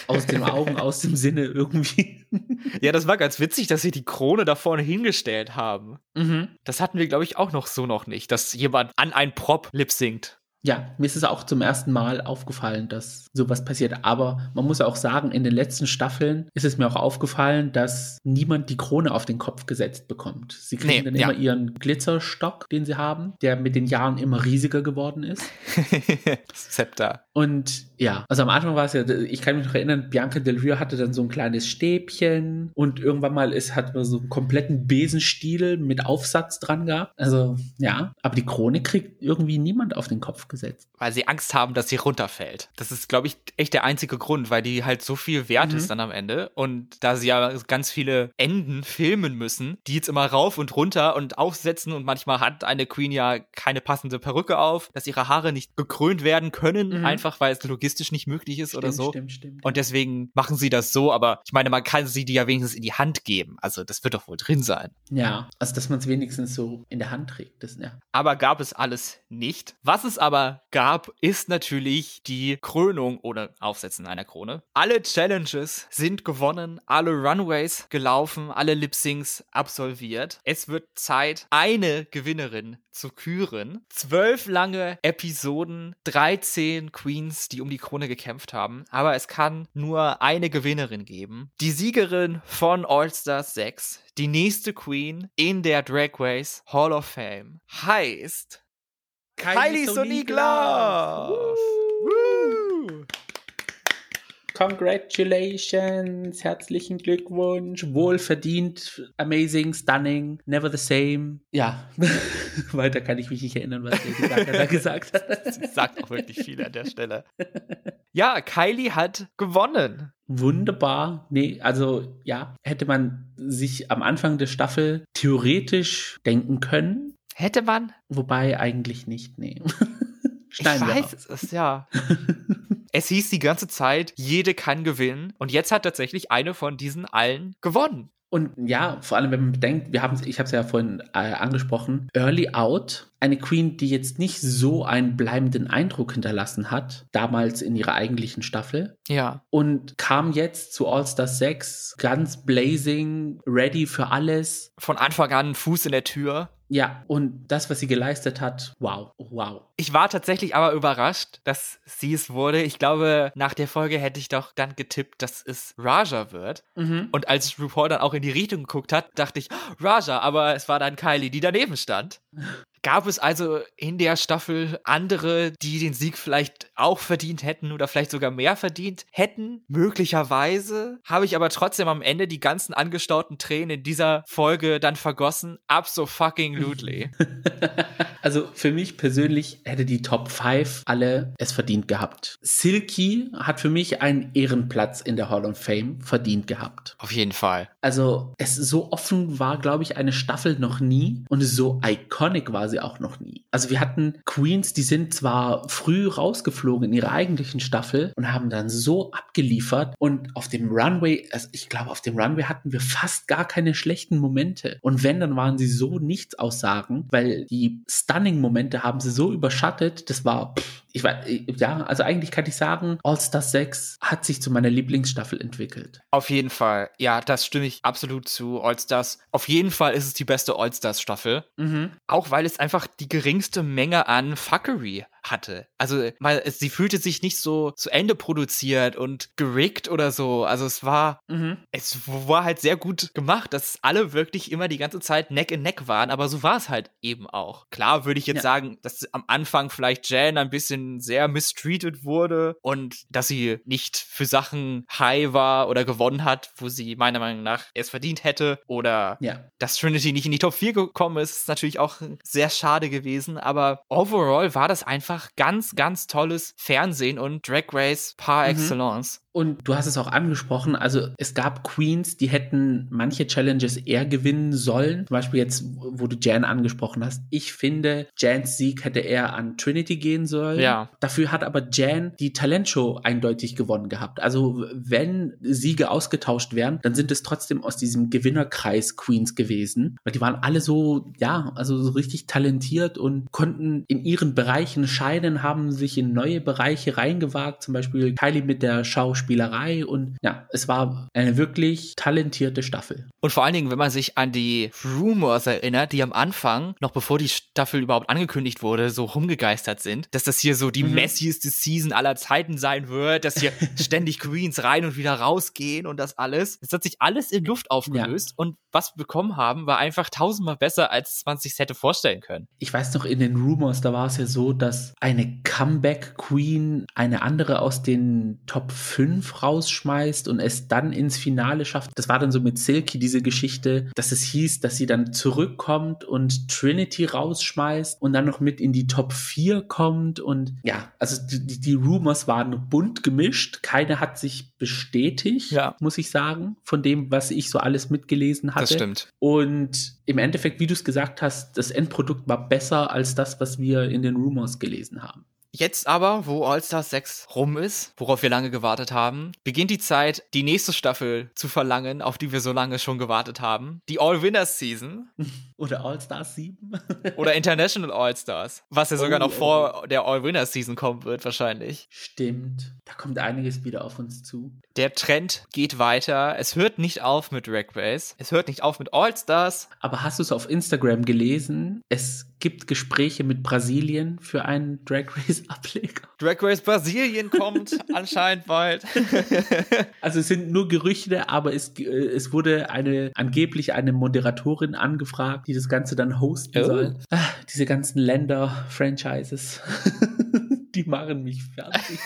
aus den Augen, aus dem Sinne irgendwie. Ja, das war ganz witzig, dass sie die Krone da vorne hingestellt haben. Mhm. Das hatten wir, glaube ich, auch noch so noch nicht, dass jemand an ein Prop lip singt. Ja, mir ist es auch zum ersten Mal aufgefallen, dass sowas passiert. Aber man muss auch sagen, in den letzten Staffeln ist es mir auch aufgefallen, dass niemand die Krone auf den Kopf gesetzt bekommt. Sie kriegen nee, dann ja. immer ihren Glitzerstock, den sie haben, der mit den Jahren immer riesiger geworden ist. Zepter. Und ja, also am Anfang war es ja, ich kann mich noch erinnern, Bianca Del Rio hatte dann so ein kleines Stäbchen und irgendwann mal ist, hat man so einen kompletten Besenstiel mit Aufsatz dran gehabt. Also ja, aber die Krone kriegt irgendwie niemand auf den Kopf gesetzt. Weil sie Angst haben, dass sie runterfällt. Das ist, glaube ich, echt der einzige Grund, weil die halt so viel wert mhm. ist dann am Ende und da sie ja ganz viele Enden filmen müssen, die jetzt immer rauf und runter und aufsetzen und manchmal hat eine Queen ja keine passende Perücke auf, dass ihre Haare nicht gekrönt werden können, mhm. einfach weil es logistisch nicht möglich ist stimmt, oder so. Stimmt, stimmt. Und deswegen machen sie das so, aber ich meine, man kann sie die ja wenigstens in die Hand geben. Also das wird doch wohl drin sein. Ja, also dass man es wenigstens so in der Hand trägt. Das, ja. Aber gab es alles nicht. Was es aber gab, ist natürlich die Krönung oder Aufsetzen einer Krone. Alle Challenges sind gewonnen, alle Runways gelaufen, alle Lip-Syncs absolviert. Es wird Zeit, eine Gewinnerin zu küren. Zwölf lange Episoden, 13 Queens, die um die Krone gekämpft haben. Aber es kann nur eine Gewinnerin geben. Die Siegerin von All Stars 6, die nächste Queen in der Drag Race Hall of Fame, heißt Kylie, Kylie. Congratulations, herzlichen Glückwunsch, wohlverdient, amazing, stunning, never the same. Ja, weiter kann ich mich nicht erinnern, was der gesagt, gesagt hat. Sie sagt auch wirklich viel an der Stelle. Ja, Kylie hat gewonnen. Wunderbar. Nee, also ja, hätte man sich am Anfang der Staffel theoretisch denken können. Hätte man? Wobei eigentlich nicht, nee. Schneiden ich weiß es, ja. es hieß die ganze Zeit, jede kann gewinnen. Und jetzt hat tatsächlich eine von diesen allen gewonnen. Und ja, vor allem, wenn man bedenkt, wir haben ich habe es ja vorhin äh, angesprochen, Early Out, eine Queen, die jetzt nicht so einen bleibenden Eindruck hinterlassen hat, damals in ihrer eigentlichen Staffel. Ja. Und kam jetzt zu All Star 6 ganz blazing, ready für alles. Von Anfang an Fuß in der Tür. Ja, und das, was sie geleistet hat, wow, wow. Ich war tatsächlich aber überrascht, dass sie es wurde. Ich glaube, nach der Folge hätte ich doch dann getippt, dass es Raja wird. Mhm. Und als RuPaul dann auch in die Richtung geguckt hat, dachte ich, Raja, aber es war dann Kylie, die daneben stand. Gab es also in der Staffel andere, die den Sieg vielleicht auch verdient hätten oder vielleicht sogar mehr verdient hätten? Möglicherweise. Habe ich aber trotzdem am Ende die ganzen angestauten Tränen in dieser Folge dann vergossen. Abso fucking lutely. also für mich persönlich hätte die Top 5 alle es verdient gehabt. Silky hat für mich einen Ehrenplatz in der Hall of Fame verdient gehabt. Auf jeden Fall. Also es so offen war, glaube ich, eine Staffel noch nie und so iconic war sie quasi auch noch nie. Also wir hatten Queens, die sind zwar früh rausgeflogen in ihrer eigentlichen Staffel und haben dann so abgeliefert und auf dem Runway, also ich glaube, auf dem Runway hatten wir fast gar keine schlechten Momente. Und wenn, dann waren sie so nichts aussagen, weil die Stunning-Momente haben sie so überschattet, das war pff, ich weiß, ja, also eigentlich kann ich sagen, All-Star 6 hat sich zu meiner Lieblingsstaffel entwickelt. Auf jeden Fall. Ja, das stimme ich absolut zu. All-Stars. Auf jeden Fall ist es die beste All-Stars-Staffel. Mhm. Auch weil es einfach die geringste Menge an Fuckery hatte. Also mal, es, sie fühlte sich nicht so zu Ende produziert und gerickt oder so. Also es war, mhm. es war halt sehr gut gemacht, dass alle wirklich immer die ganze Zeit Neck in Neck waren, aber so war es halt eben auch. Klar würde ich jetzt ja. sagen, dass am Anfang vielleicht Jan ein bisschen sehr mistreated wurde und dass sie nicht für Sachen high war oder gewonnen hat, wo sie meiner Meinung nach es verdient hätte oder ja. dass Trinity nicht in die Top 4 gekommen ist, ist natürlich auch sehr schade gewesen, aber overall war das einfach ganz, ganz tolles Fernsehen und Drag Race par mhm. excellence. Und du hast es auch angesprochen, also es gab Queens, die hätten manche Challenges eher gewinnen sollen. Zum Beispiel jetzt, wo du Jan angesprochen hast. Ich finde, Jans Sieg hätte eher an Trinity gehen sollen. Ja. Dafür hat aber Jan die Talentshow eindeutig gewonnen gehabt. Also wenn Siege ausgetauscht wären, dann sind es trotzdem aus diesem Gewinnerkreis Queens gewesen. Weil die waren alle so, ja, also so richtig talentiert und konnten in ihren Bereichen scheinen, haben sich in neue Bereiche reingewagt. Zum Beispiel Kylie mit der Schauspielerin Spielerei und ja, es war eine wirklich talentierte Staffel. Und vor allen Dingen, wenn man sich an die Rumors erinnert, die am Anfang, noch bevor die Staffel überhaupt angekündigt wurde, so rumgegeistert sind, dass das hier so die mhm. messieste Season aller Zeiten sein wird, dass hier ständig Queens rein und wieder rausgehen und das alles. Es hat sich alles in Luft aufgelöst ja. und was wir bekommen haben, war einfach tausendmal besser, als man sich hätte vorstellen können. Ich weiß noch, in den Rumors, da war es ja so, dass eine Comeback-Queen eine andere aus den Top 5 5 rausschmeißt und es dann ins Finale schafft. Das war dann so mit Silky diese Geschichte, dass es hieß, dass sie dann zurückkommt und Trinity rausschmeißt und dann noch mit in die Top 4 kommt und ja, also die, die Rumors waren bunt gemischt. Keine hat sich bestätigt, ja. muss ich sagen, von dem, was ich so alles mitgelesen hatte. Das stimmt. Und im Endeffekt, wie du es gesagt hast, das Endprodukt war besser als das, was wir in den Rumors gelesen haben. Jetzt aber, wo All-Stars 6 rum ist, worauf wir lange gewartet haben, beginnt die Zeit, die nächste Staffel zu verlangen, auf die wir so lange schon gewartet haben. Die All-Winners Season. Oder All-Stars 7. Oder International All-Stars. Was ja sogar oh, noch vor oh. der All-Winners Season kommen wird, wahrscheinlich. Stimmt. Da kommt einiges wieder auf uns zu. Der Trend geht weiter. Es hört nicht auf mit Drag Race. Es hört nicht auf mit All-Stars. Aber hast du es auf Instagram gelesen? Es gibt Gespräche mit Brasilien für einen Drag Race Ableger. Drag Race Brasilien kommt anscheinend bald. also es sind nur Gerüchte, aber es, äh, es wurde eine angeblich eine Moderatorin angefragt, die das Ganze dann hosten oh. soll. Ah, diese ganzen Länder-Franchises, die machen mich fertig.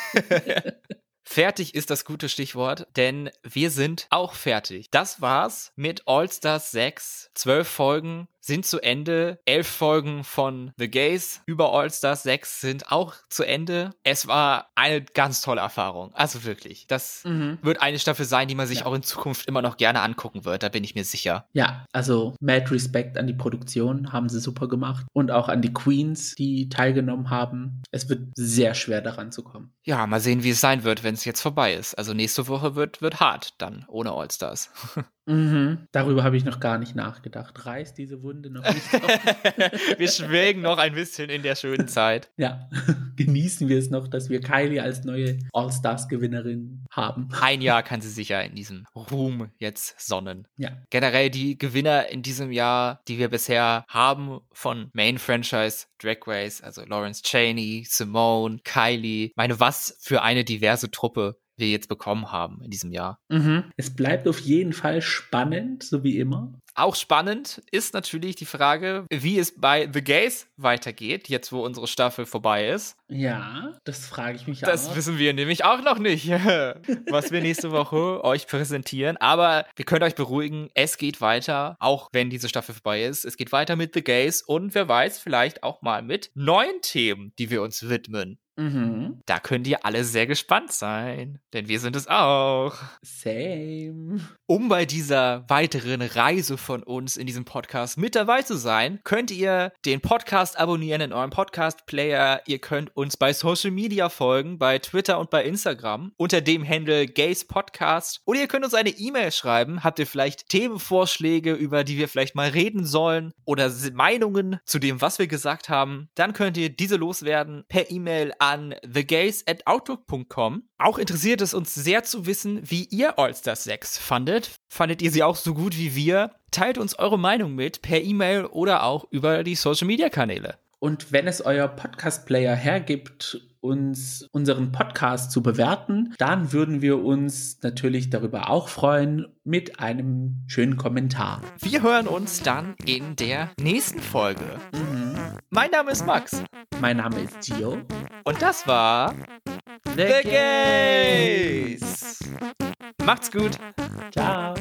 Fertig ist das gute Stichwort, denn wir sind auch fertig. Das war's mit All Stars 6. Zwölf Folgen, sind zu Ende. Elf Folgen von The Gays über All Stars 6 sind auch zu Ende. Es war eine ganz tolle Erfahrung. Also wirklich. Das mhm. wird eine Staffel sein, die man sich ja. auch in Zukunft immer noch gerne angucken wird. Da bin ich mir sicher. Ja, also mad Respect an die Produktion. Haben sie super gemacht. Und auch an die Queens, die teilgenommen haben. Es wird sehr schwer daran zu kommen. Ja, mal sehen, wie es sein wird, wenn es jetzt vorbei ist. Also nächste Woche wird, wird hart dann ohne All Stars. Mhm. Darüber habe ich noch gar nicht nachgedacht. Reißt diese Wunde noch nicht wir schwelgen noch ein bisschen in der schönen Zeit. Ja, genießen wir es noch, dass wir Kylie als neue All-Stars-Gewinnerin haben. Ein Jahr kann sie sich ja in diesem Ruhm jetzt sonnen. Ja. Generell die Gewinner in diesem Jahr, die wir bisher haben von Main-Franchise Drag Race, also Lawrence Cheney, Simone, Kylie. Meine, was für eine diverse Truppe wir jetzt bekommen haben in diesem Jahr. Mhm. Es bleibt auf jeden Fall spannend, so wie immer. Auch spannend ist natürlich die Frage, wie es bei The Gays weitergeht, jetzt wo unsere Staffel vorbei ist. Ja, das frage ich mich auch. Das wissen wir nämlich auch noch nicht, was wir nächste Woche euch präsentieren. Aber wir können euch beruhigen, es geht weiter, auch wenn diese Staffel vorbei ist. Es geht weiter mit The Gays und wer weiß, vielleicht auch mal mit neuen Themen, die wir uns widmen. Mhm. Da könnt ihr alle sehr gespannt sein, denn wir sind es auch. Same. Um bei dieser weiteren Reise von uns in diesem Podcast mit dabei zu sein, könnt ihr den Podcast abonnieren in eurem Podcast-Player. Ihr könnt uns bei Social Media folgen, bei Twitter und bei Instagram unter dem Handle Gays Podcast. Oder ihr könnt uns eine E-Mail schreiben. Habt ihr vielleicht Themenvorschläge, über die wir vielleicht mal reden sollen oder Meinungen zu dem, was wir gesagt haben? Dann könnt ihr diese loswerden per E-Mail an an thegays@outlook.com. Auch interessiert es uns sehr zu wissen, wie ihr All-Stars 6 fandet. Fandet ihr sie auch so gut wie wir? Teilt uns eure Meinung mit per E-Mail oder auch über die Social Media Kanäle. Und wenn es euer Podcast-Player hergibt, uns unseren Podcast zu bewerten, dann würden wir uns natürlich darüber auch freuen mit einem schönen Kommentar. Wir hören uns dann in der nächsten Folge. Mhm. Mein Name ist Max. Mein Name ist Gio. Und das war The, The Gays. Macht's gut. Ciao.